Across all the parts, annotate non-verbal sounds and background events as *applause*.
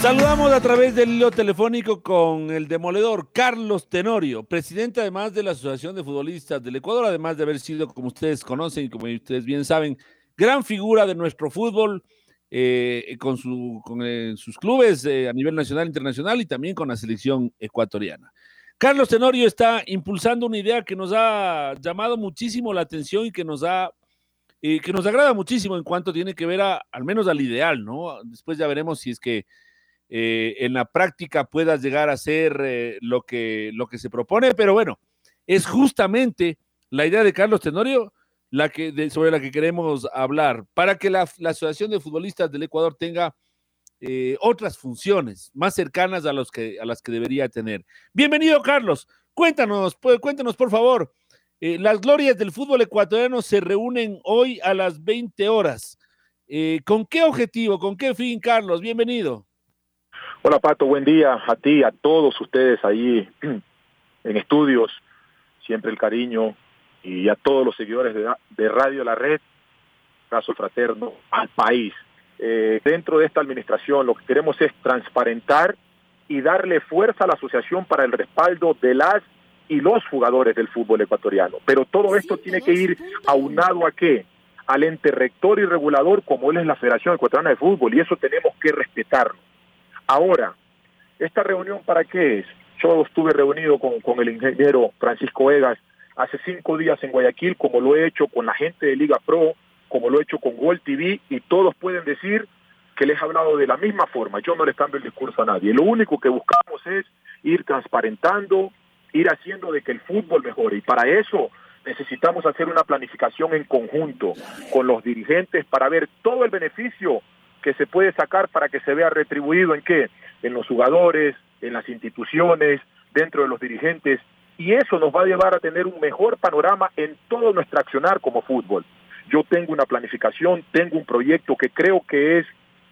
Saludamos a través del hilo telefónico con el demoledor Carlos Tenorio, presidente además de la Asociación de Futbolistas del Ecuador, además de haber sido, como ustedes conocen y como ustedes bien saben, gran figura de nuestro fútbol eh, con, eh, sus clubes eh, a nivel nacional e internacional y también con la selección ecuatoriana. Carlos Tenorio está impulsando una idea que nos ha llamado muchísimo la atención y que nos ha que nos agrada muchísimo en cuanto tiene que ver a, al menos al ideal, ¿no? Después ya veremos si es que eh, en la práctica puedas llegar a ser eh, lo, que, lo que se propone, pero bueno, es justamente la idea de Carlos Tenorio la que, sobre la que queremos hablar, para que la, Asociación de Futbolistas del Ecuador tenga eh, otras funciones más cercanas a, los que, a las que debería tener. Bienvenido, Carlos. Cuéntanos, pues, cuéntanos, por favor. las glorias del fútbol ecuatoriano se reúnen hoy a las 20 horas. ¿Con qué objetivo, con qué fin, Carlos? Bienvenido. Hola Pato, buen día a ti, a todos ustedes ahí *clears throat* en estudios, siempre el cariño y a todos los seguidores de, Radio La Red, caso fraterno al país. Eh, dentro de esta administración lo que queremos es transparentar y darle fuerza a la asociación para el respaldo de las y los jugadores del fútbol ecuatoriano. Pero todo esto tiene que ir aunado a qué? Al ente rector y regulador como él es la Federación Ecuatoriana de Fútbol y eso tenemos que respetarlo. Ahora, ¿esta reunión para qué es? Yo estuve reunido con, el ingeniero Francisco Egas hace cinco días en Guayaquil, como lo he hecho con la gente de Liga Pro, como lo he hecho con Gol TV, y todos pueden decir que les he hablado de la misma forma. Yo no les cambio el discurso a nadie. Lo único que buscamos es ir transparentando, ir haciendo de que el fútbol mejore. Y para eso necesitamos hacer una planificación en conjunto con los dirigentes para ver todo el beneficio que se puede sacar para que se vea retribuido en qué? En los jugadores, en las instituciones, dentro de los dirigentes, y eso nos va a llevar a tener un mejor panorama en todo nuestro accionar como fútbol. Yo tengo una planificación, tengo un proyecto que creo que es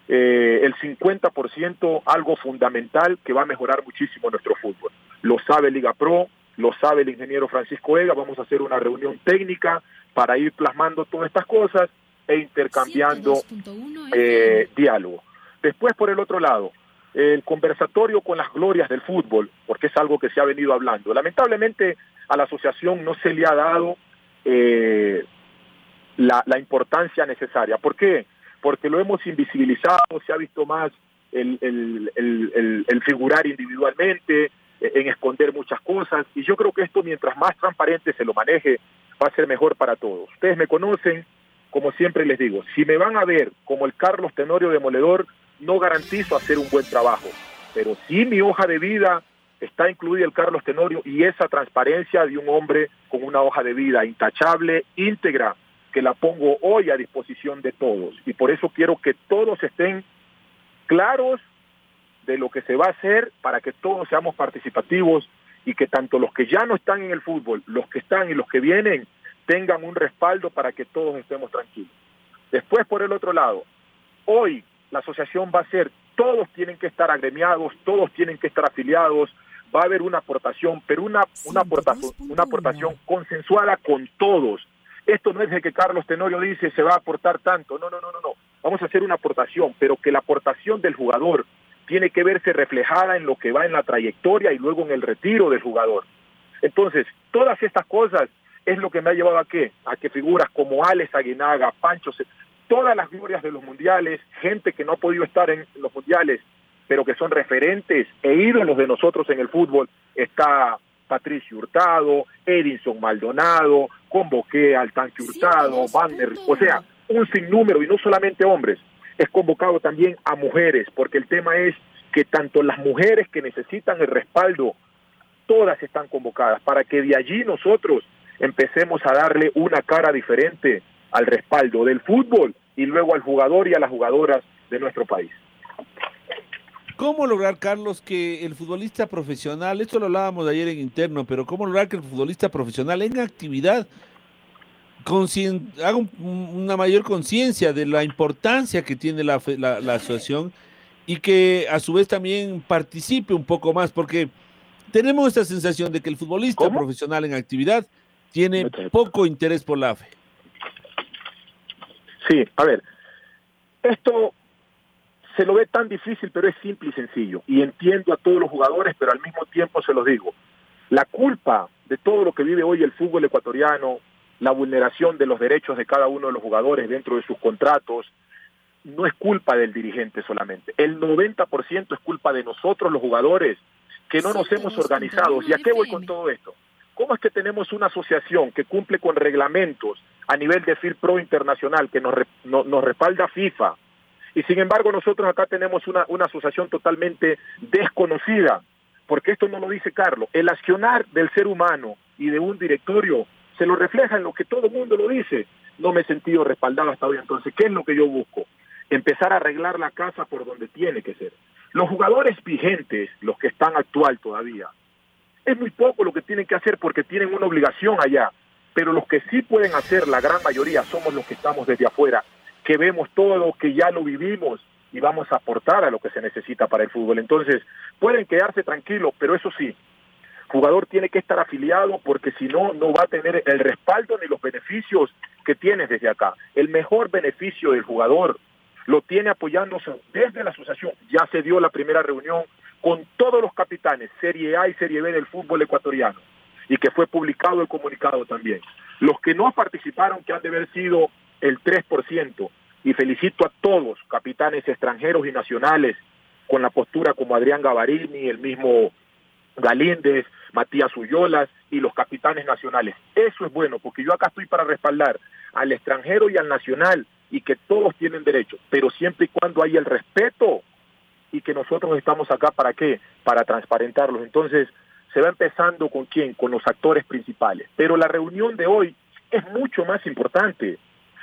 eh, el 50% algo fundamental que va a mejorar muchísimo nuestro fútbol. Lo sabe Liga Pro, lo sabe el ingeniero Francisco Ega, vamos a hacer una reunión técnica para ir plasmando todas estas cosas e intercambiando eh, diálogo. Después, por el otro lado, el conversatorio con las glorias del fútbol, porque es algo que se ha venido hablando. Lamentablemente a la asociación no se le ha dado eh, la, importancia necesaria. ¿Por qué? Porque lo hemos invisibilizado, se ha visto más el, el figurar individualmente, en esconder muchas cosas, y yo creo que esto mientras más transparente se lo maneje, va a ser mejor para todos. Ustedes me conocen, como siempre les digo, si me van a ver como el Carlos Tenorio Demoledor, no garantizo hacer un buen trabajo, pero si mi hoja de vida está incluida el Carlos Tenorio y esa transparencia de un hombre con una hoja de vida intachable, íntegra, que la pongo hoy a disposición de todos. Y por eso quiero que todos estén claros de lo que se va a hacer para que todos seamos participativos y que tanto los que ya no están en el fútbol, los que están y los que vienen, tengan un respaldo para que todos estemos tranquilos. Después, por el otro lado, hoy la asociación va a ser, todos tienen que estar agremiados, todos tienen que estar afiliados, va a haber una aportación, pero una, una, aportación, una aportación consensuada con todos. Esto no es de que Carlos Tenorio dice se va a aportar tanto, no, no, no, no, no. Vamos a hacer una aportación, pero que la aportación del jugador tiene que verse reflejada en lo que va en la trayectoria y luego en el retiro del jugador. Entonces, todas estas cosas es lo que me ha llevado a qué? A que figuras como Alex Aguinaga, Pancho, todas las glorias de los mundiales, gente que no ha podido estar en los mundiales, pero que son referentes e ídolos de nosotros en el fútbol, está Patricio Hurtado, Edinson Maldonado, convoqué al Tanque Hurtado, Banner, o sea, un sinnúmero, y no solamente hombres, es convocado también a mujeres, porque el tema es que tanto las mujeres que necesitan el respaldo, todas están convocadas, para que de allí nosotros empecemos a darle una cara diferente al respaldo del fútbol y luego al jugador y a las jugadoras de nuestro país. ¿Cómo lograr, Carlos, que el futbolista profesional, esto lo hablábamos ayer en interno, pero cómo lograr que el futbolista profesional en actividad haga una mayor conciencia de la importancia que tiene la, asociación y que a su vez también participe un poco más, porque tenemos esta sensación de que el futbolista profesional en actividad tiene poco interés por la fe. Sí, a ver, esto se lo ve tan difícil, pero es simple y sencillo. Y entiendo a todos los jugadores, pero al mismo tiempo se los digo. La culpa de todo lo que vive hoy el fútbol ecuatoriano, la vulneración de los derechos de cada uno de los jugadores dentro de sus contratos, no es culpa del dirigente solamente. El 90% es culpa de nosotros los jugadores que no nos hemos organizado. ¿Y a qué voy con todo esto? ¿Cómo es que tenemos una asociación que cumple con reglamentos a nivel de FIRPRO internacional que nos, nos respalda FIFA? Y sin embargo nosotros acá tenemos una, una asociación totalmente desconocida, porque esto no lo dice Carlos. El accionar del ser humano y de un directorio se lo refleja en lo que todo el mundo lo dice. No me he sentido respaldado hasta hoy. Entonces, ¿qué es lo que yo busco? Empezar a arreglar la casa por donde tiene que ser. Los jugadores vigentes, los que están actual todavía, es muy poco lo que tienen que hacer porque tienen una obligación allá. Pero los que sí pueden hacer, la gran mayoría, somos los que estamos desde afuera, que vemos todo, que ya lo vivimos y vamos a aportar a lo que se necesita para el fútbol. Entonces, pueden quedarse tranquilos, pero eso sí, jugador tiene que estar afiliado porque si no, no va a tener el respaldo ni los beneficios que tiene desde acá. El mejor beneficio del jugador lo tiene apoyándose desde la asociación. Ya se dio la primera reunión con todos los capitanes, Serie A y Serie B del fútbol ecuatoriano, y que fue publicado el comunicado también. Los que no participaron, que han de haber sido el 3%, y felicito a todos, capitanes extranjeros y nacionales, con la postura como Adrián Gavarini, el mismo Galíndez, Matías Uyolas y los capitanes nacionales. Eso es bueno, porque yo acá estoy para respaldar al extranjero y al nacional y que todos tienen derecho, pero siempre y cuando haya el respeto y que nosotros estamos acá para qué? Para transparentarlos. Entonces, se va empezando con quién? Con los actores principales. Pero la reunión de hoy es mucho más importante,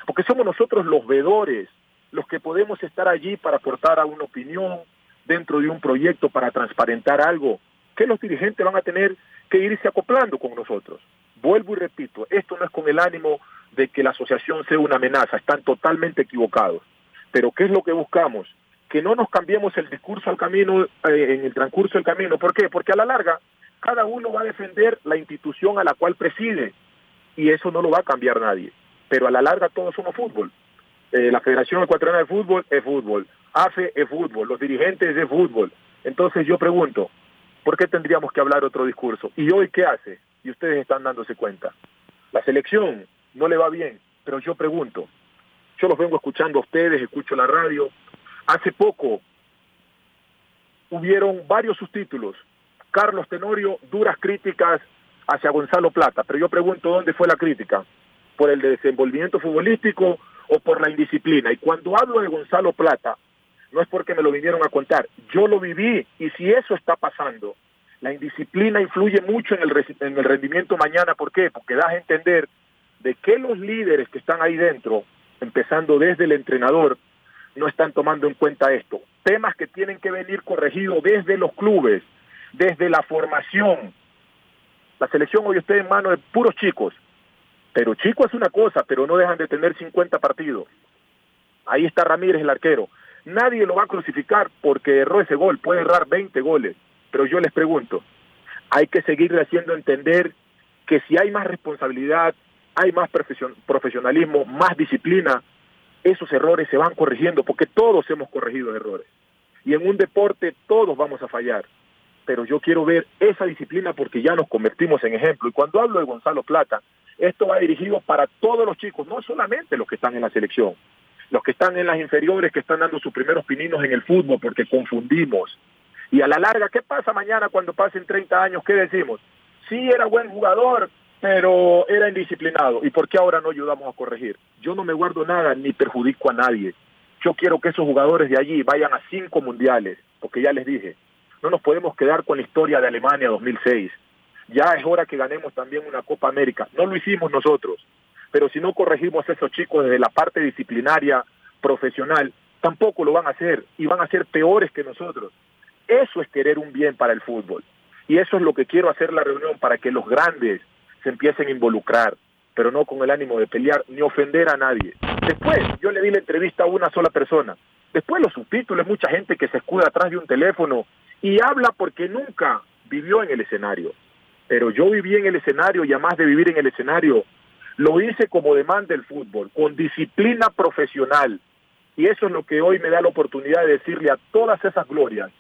porque somos nosotros los vedores, los que podemos estar allí para aportar a una opinión dentro de un proyecto, para transparentar algo que los dirigentes van a tener que irse acoplando con nosotros. Vuelvo y repito, esto no es con el ánimo de que la asociación sea una amenaza, están totalmente equivocados. Pero ¿qué es lo que buscamos? Que no nos cambiemos el discurso al camino, eh, en el transcurso del camino. ¿Por qué? Porque a la larga cada uno va a defender la institución a la cual preside y eso no lo va a cambiar nadie. Pero a la larga todos somos fútbol. Eh, la Federación Ecuatoriana de Fútbol es fútbol, AFE es fútbol, los dirigentes de fútbol. Entonces yo pregunto, ¿por qué tendríamos que hablar otro discurso? ¿Y hoy qué hace? Y ustedes están dándose cuenta. La selección no le va bien, pero yo pregunto, yo los vengo escuchando a ustedes, escucho la radio. Hace poco hubieron varios subtítulos. Carlos Tenorio, duras críticas hacia Gonzalo Plata, pero yo pregunto dónde fue la crítica, por el desenvolvimiento futbolístico o por la indisciplina. Y cuando hablo de Gonzalo Plata, no es porque me lo vinieron a contar, yo lo viví y si eso está pasando, la indisciplina influye mucho en el, en el rendimiento mañana, ¿por qué? Porque das a entender de que los líderes que están ahí dentro, empezando desde el entrenador, no están tomando en cuenta esto. Temas que tienen que venir corregidos desde los clubes, desde la formación. La selección hoy está en manos de puros chicos, pero chico es una cosa, pero no dejan de tener 50 partidos. Ahí está Ramírez, el arquero. Nadie lo va a crucificar porque erró ese gol, puede errar 20 goles, pero yo les pregunto, hay que seguir haciendo entender que si hay más responsabilidad, hay más profesionalismo, más disciplina, esos errores se van corrigiendo, porque todos hemos corregido errores. Y en un deporte todos vamos a fallar. Pero yo quiero ver esa disciplina porque ya nos convertimos en ejemplo. Y cuando hablo de Gonzalo Plata, esto va dirigido para todos los chicos, no solamente los que están en la selección los que están en las inferiores, que están dando sus primeros pininos en el fútbol, porque confundimos. Y a la larga, ¿qué pasa mañana cuando pasen 30 años? ¿Qué decimos? Sí, era buen jugador, pero era indisciplinado. ¿Y por qué ahora no ayudamos a corregir? Yo no me guardo nada ni perjudico a nadie. Yo quiero que esos jugadores de allí vayan a cinco mundiales, porque ya les dije, no nos podemos quedar con la historia de Alemania 2006. Ya es hora que ganemos también una Copa América. No lo hicimos nosotros, pero si no corregimos a esos chicos desde la parte disciplinaria, profesional, tampoco lo van a hacer y van a ser peores que nosotros. Eso es querer un bien para el fútbol. Y eso es lo que quiero hacer la reunión para que los grandes se empiecen a involucrar, pero no con el ánimo de pelear ni ofender a nadie. Después, yo le di la entrevista a una sola persona. Después los subtítulos, mucha gente que se escuda atrás de un teléfono y habla porque nunca vivió en el escenario. Pero yo viví en el escenario y además de vivir en el escenario, lo hice como demanda el fútbol, con disciplina profesional. Y eso es lo que hoy me da la oportunidad de decirle a todas esas glorias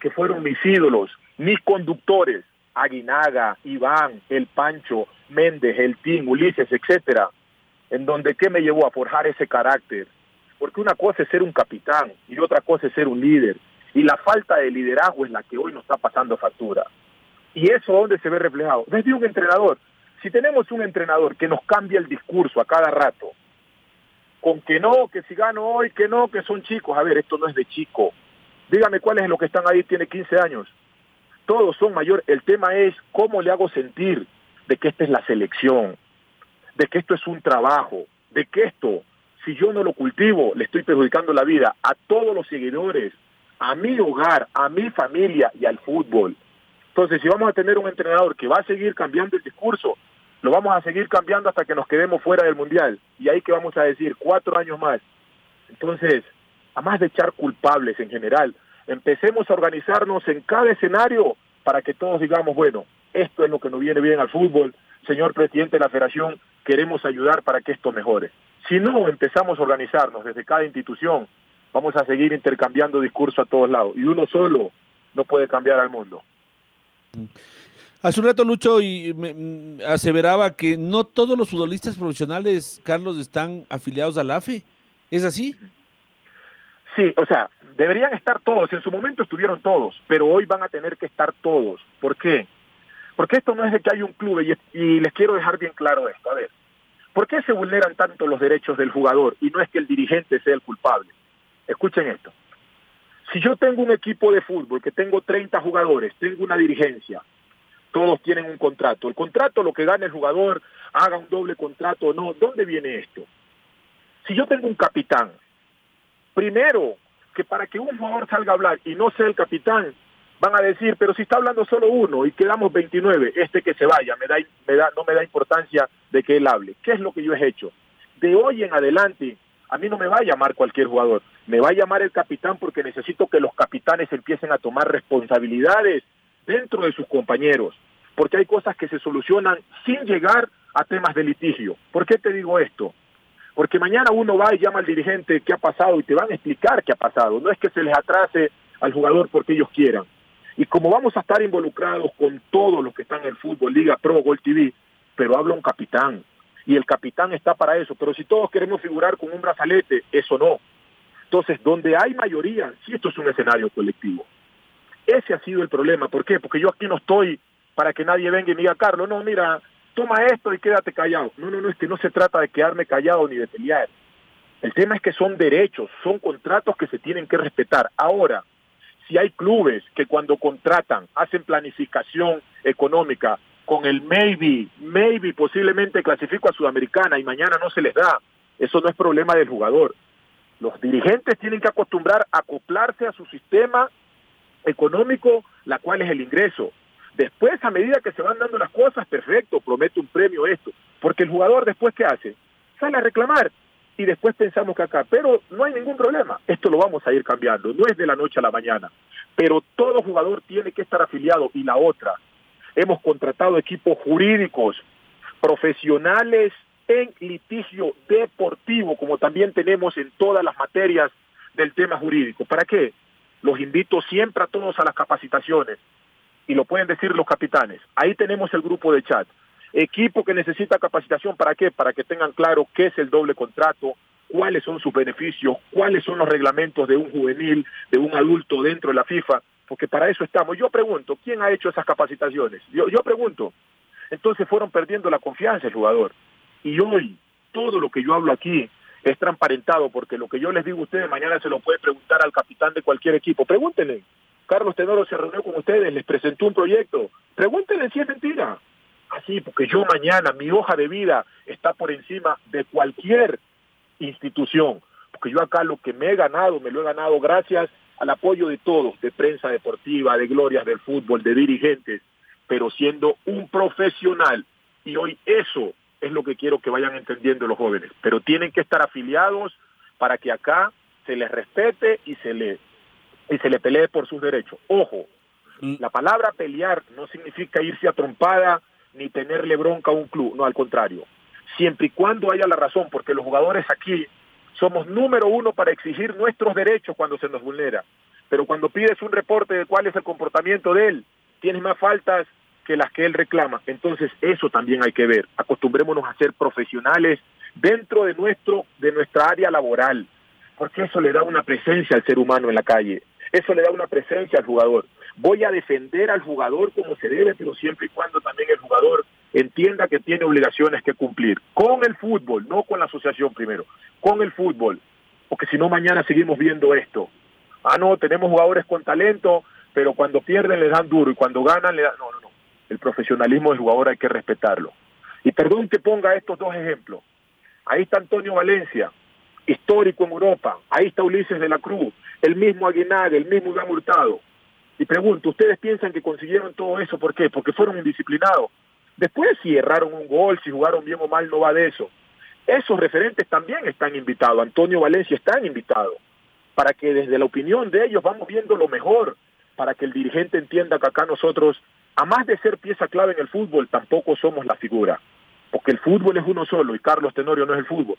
que fueron mis ídolos, mis conductores, Aguinaga, Iván, El Pancho, Méndez, El Team, Ulises, etcétera, en donde qué me llevó a forjar ese carácter. Porque una cosa es ser un capitán y otra cosa es ser un líder. Y la falta de liderazgo es la que hoy nos está pasando factura. ¿Y eso dónde se ve reflejado? Desde un entrenador. Si tenemos un entrenador que nos cambia el discurso a cada rato, con que no, que si gano hoy, que no, que son chicos. A ver, esto no es de chico. Dígame cuáles es lo que están ahí, tiene 15 años. Todos son mayores. El tema es cómo le hago sentir de que esta es la selección, de que esto es un trabajo, de que esto, si yo no lo cultivo, le estoy perjudicando la vida a todos los seguidores, a mi hogar, a mi familia y al fútbol. Entonces, si vamos a tener un entrenador que va a seguir cambiando el discurso, lo vamos a seguir cambiando hasta que nos quedemos fuera del Mundial. Y ahí que vamos a decir, cuatro años más. Entonces, a más de echar culpables en general, empecemos a organizarnos en cada escenario para que todos digamos, bueno, esto es lo que nos viene bien al fútbol, señor presidente de la federación, queremos ayudar para que esto mejore. Si no empezamos a organizarnos desde cada institución, vamos a seguir intercambiando discurso a todos lados. Y uno solo no puede cambiar al mundo. Hace un rato Lucho y me, mm, aseveraba que no todos los futbolistas profesionales, Carlos, están afiliados al AFE. ¿Es así? Sí, o sea, deberían estar todos. En su momento estuvieron todos, pero hoy van a tener que estar todos. ¿Por qué? Porque esto no es de que hay un club y, les quiero dejar bien claro esto. A ver, ¿por qué se vulneran tanto los derechos del jugador y no es que el dirigente sea el culpable? Escuchen esto. Si yo tengo un equipo de fútbol que tengo 30 jugadores, tengo una dirigencia, todos tienen un contrato. El contrato, lo que gane el jugador, haga un doble contrato o no, ¿dónde viene esto? Si yo tengo un capitán, primero, que para que un jugador salga a hablar y no sea el capitán, van a decir, pero si está hablando solo uno y quedamos 29, este que se vaya, me da, no me da importancia de que él hable. ¿Qué es lo que yo he hecho? De hoy en adelante, a mí no me va a llamar cualquier jugador, me va a llamar el capitán porque necesito que los capitanes empiecen a tomar responsabilidades dentro de sus compañeros, porque hay cosas que se solucionan sin llegar a temas de litigio. ¿Por qué te digo esto? Porque mañana uno va y llama al dirigente qué ha pasado y te van a explicar qué ha pasado. No es que se les atrase al jugador porque ellos quieran. Y como vamos a estar involucrados con todos los que están en el fútbol, Liga Pro, Gol TV, pero habla un capitán. Y el capitán está para eso. Pero si todos queremos figurar con un brazalete, eso no. Entonces, donde hay mayoría, sí esto es un escenario colectivo. Ese ha sido el problema. ¿Por qué? Porque yo aquí no estoy para que nadie venga y me diga, Carlos, no, mira, toma esto y quédate callado. No, no, no, es que no se trata de quedarme callado ni de pelear. El tema es que son derechos, son contratos que se tienen que respetar. Ahora, si hay clubes que cuando contratan hacen planificación económica con el maybe, maybe posiblemente clasifico a Sudamericana y mañana no se les da, eso no es problema del jugador. Los dirigentes tienen que acostumbrar a acoplarse a su sistema económico, la cual es el ingreso. Después, a medida que se van dando las cosas, perfecto, promete un premio esto. Porque el jugador después, ¿qué hace? Sale a reclamar y después pensamos que acá, pero no hay ningún problema, esto lo vamos a ir cambiando, no es de la noche a la mañana, pero todo jugador tiene que estar afiliado y la otra, hemos contratado equipos jurídicos, profesionales en litigio deportivo, como también tenemos en todas las materias del tema jurídico. ¿Para qué? Los invito siempre a todos a las capacitaciones y lo pueden decir los capitanes. Ahí tenemos el grupo de chat. Equipo que necesita capacitación, ¿para qué? Para que tengan claro qué es el doble contrato, cuáles son sus beneficios, cuáles son los reglamentos de un juvenil, de un adulto dentro de la FIFA, porque para eso estamos. Yo pregunto, ¿quién ha hecho esas capacitaciones? Yo, yo pregunto. Entonces fueron perdiendo la confianza el jugador. Y hoy, todo lo que yo hablo aquí es transparentado, porque lo que yo les digo a ustedes mañana se lo puede preguntar al capitán de cualquier equipo. Pregúntenle, Carlos Tenoro se reunió con ustedes, les presentó un proyecto. Pregúntenle si es mentira. Así, porque yo mañana, mi hoja de vida está por encima de cualquier institución. Porque yo acá lo que me he ganado, me lo he ganado gracias al apoyo de todos, de prensa deportiva, de glorias del fútbol, de dirigentes, pero siendo un profesional. Y hoy eso es lo que quiero que vayan entendiendo los jóvenes. Pero tienen que estar afiliados para que acá se les respete y se le y se le pelee por sus derechos. Ojo, mm. la palabra pelear no significa irse a trompada ni tenerle bronca a un club, no al contrario. Siempre y cuando haya la razón, porque los jugadores aquí somos número uno para exigir nuestros derechos cuando se nos vulnera. Pero cuando pides un reporte de cuál es el comportamiento de él, tienes más faltas que las que él reclama. Entonces eso también hay que ver. Acostumbrémonos a ser profesionales dentro de nuestro de nuestra área laboral, porque eso le da una presencia al ser humano en la calle. Eso le da una presencia al jugador. Voy a defender al jugador como se debe, pero siempre y cuando también el jugador entienda que tiene obligaciones que cumplir. Con el fútbol, no con la asociación primero, con el fútbol. Porque si no, mañana seguimos viendo esto. Ah, no, tenemos jugadores con talento, pero cuando pierden le dan duro y cuando ganan le dan... No, no, no. El profesionalismo del jugador hay que respetarlo. Y perdón que ponga estos dos ejemplos. Ahí está Antonio Valencia, histórico en Europa. Ahí está Ulises de la Cruz, el mismo Aguinaga, el mismo Iván Hurtado. Y pregunto, ¿ustedes piensan que consiguieron todo eso? ¿Por qué? Porque fueron indisciplinados. Después si erraron un gol, si jugaron bien o mal, no va de eso. Esos referentes también están invitados. Antonio Valencia está invitado. Para que desde la opinión de ellos vamos viendo lo mejor. Para que el dirigente entienda que acá nosotros, a más de ser pieza clave en el fútbol, tampoco somos la figura. Porque el fútbol es uno solo y Carlos Tenorio no es el fútbol.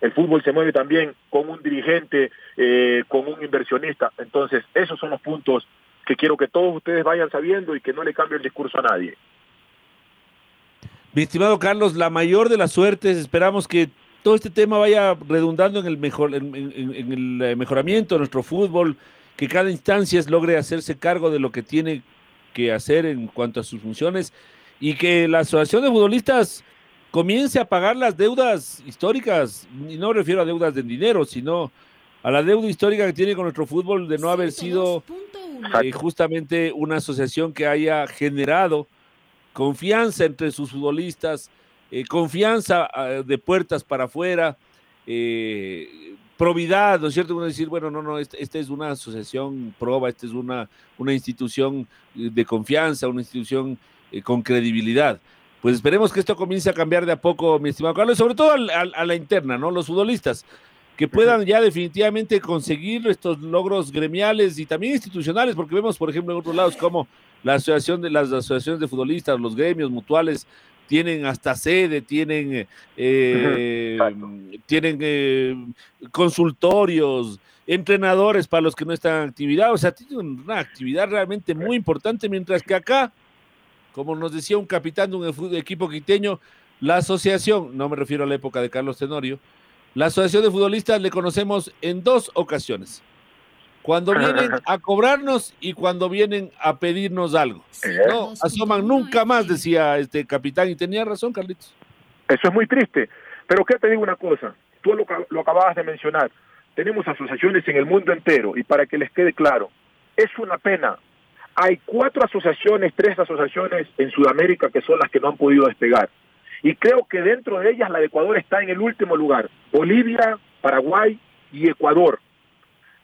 El fútbol se mueve también con un dirigente, eh, con un inversionista. Entonces, esos son los puntos que quiero que todos ustedes vayan sabiendo y que no le cambie el discurso a nadie. Mi estimado Carlos, la mayor de las suertes, esperamos que todo este tema vaya redundando en el, mejor, en, el eh, mejoramiento de nuestro fútbol, que cada instancia logre hacerse cargo de lo que tiene que hacer en cuanto a sus funciones y que la Asociación de Futbolistas comience a pagar las deudas históricas, y no refiero a deudas de dinero, sino a la deuda histórica que tiene con nuestro fútbol de no haber sido eh, justamente una asociación que haya generado confianza entre sus futbolistas, eh, confianza ah, de puertas para afuera, eh, probidad, ¿no es cierto? Uno decir, bueno, no, no, esta, este es una asociación proba, esta es una, una institución de confianza, una institución con credibilidad pues esperemos que esto comience a cambiar de a poco, mi estimado Carlos, sobre todo a, la interna, ¿no? Los futbolistas, que puedan ya definitivamente conseguir estos logros gremiales y también institucionales, porque vemos, por ejemplo, en otros lados como la asociación de las asociaciones de futbolistas, los gremios mutuales, tienen hasta sede, tienen, eh, tienen eh, consultorios, entrenadores para los que no están en actividad, o sea, tienen una actividad realmente muy importante, mientras que acá como nos decía un capitán de un equipo quiteño, la asociación, no me refiero a la época de Carlos Tenorio, la asociación de futbolistas le conocemos en dos ocasiones. Cuando vienen a cobrarnos y cuando vienen a pedirnos algo. No asoman nunca más, decía este capitán, y tenía razón, Carlitos. Eso es muy triste. Pero qué te digo una cosa, tú lo, lo acababas de mencionar, tenemos asociaciones en el mundo entero y para que les quede claro, es una pena hay cuatro asociaciones, tres asociaciones en Sudamérica que son las que no han podido despegar. Y creo que dentro de ellas la de Ecuador está en el último lugar. Bolivia, Paraguay y Ecuador.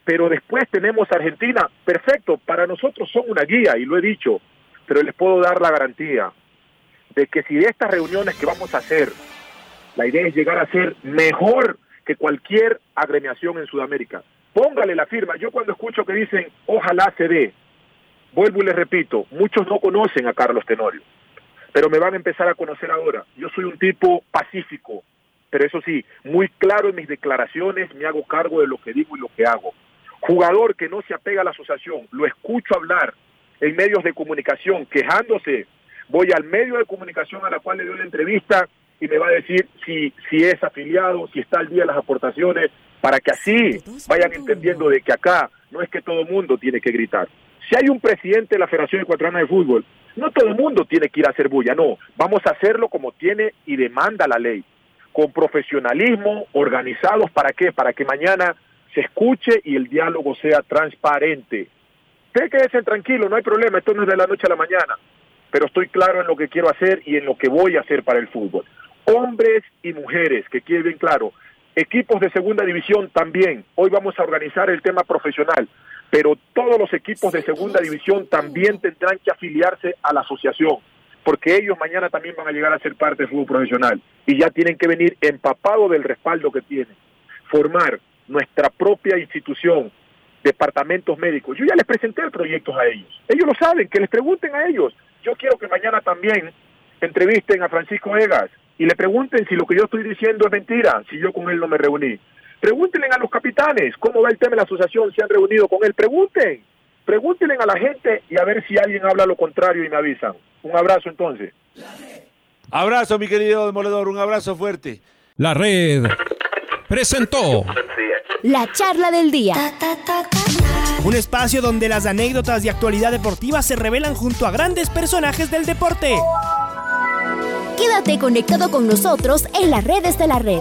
Pero después tenemos Argentina. Perfecto, para nosotros son una guía, y lo he dicho, pero les puedo dar la garantía de que si de estas reuniones que vamos a hacer, la idea es llegar a ser mejor que cualquier agremiación en Sudamérica. Póngale la firma. Yo cuando escucho que dicen, ojalá se dé, Vuelvo y les repito, muchos no conocen a Carlos Tenorio, pero me van a empezar a conocer ahora. Yo soy un tipo pacífico, pero eso sí, muy claro en mis declaraciones, me hago cargo de lo que digo y lo que hago. Jugador que no se apega a la asociación, lo escucho hablar en medios de comunicación quejándose, voy al medio de comunicación a la cual le doy la entrevista y me va a decir si, si es afiliado, si está al día de las aportaciones, para que así vayan entendiendo de que acá no es que todo el mundo tiene que gritar. Si hay un presidente de la Federación Ecuatoriana de Fútbol, no todo el mundo tiene que ir a hacer bulla, no, vamos a hacerlo como tiene y demanda la ley. con profesionalismo, organizados, ¿para qué? Para que mañana se escuche y el diálogo sea transparente. Usted quédese tranquilo, no hay problema, esto no es de la noche a la mañana, pero estoy claro en lo que quiero hacer y en lo que voy a hacer para el fútbol. Hombres y mujeres, que quede bien claro, equipos de segunda división también, hoy vamos a organizar el tema profesional, pero todos los equipos de segunda división también tendrán que afiliarse a la asociación, porque ellos mañana también van a llegar a ser parte del fútbol profesional y ya tienen que venir empapados del respaldo que tienen, formar nuestra propia institución, departamentos médicos. Yo ya les presenté proyectos a ellos. Ellos lo saben, que les pregunten a ellos. Yo quiero que mañana también entrevisten a Francisco Egas y le pregunten si lo que yo estoy diciendo es mentira, si yo con él no me reuní. Pregúntenle a los capitanes cómo va el tema de la asociación, se han reunido con él. Pregunten, pregúntenle a la gente y a ver si alguien habla lo contrario y me avisan. Un abrazo entonces. Abrazo, mi querido demoledor, un abrazo fuerte. La red presentó La charla del día. Un espacio donde las anécdotas de actualidad deportiva se revelan junto a grandes personajes del deporte. Quédate conectado con nosotros en las redes de la red.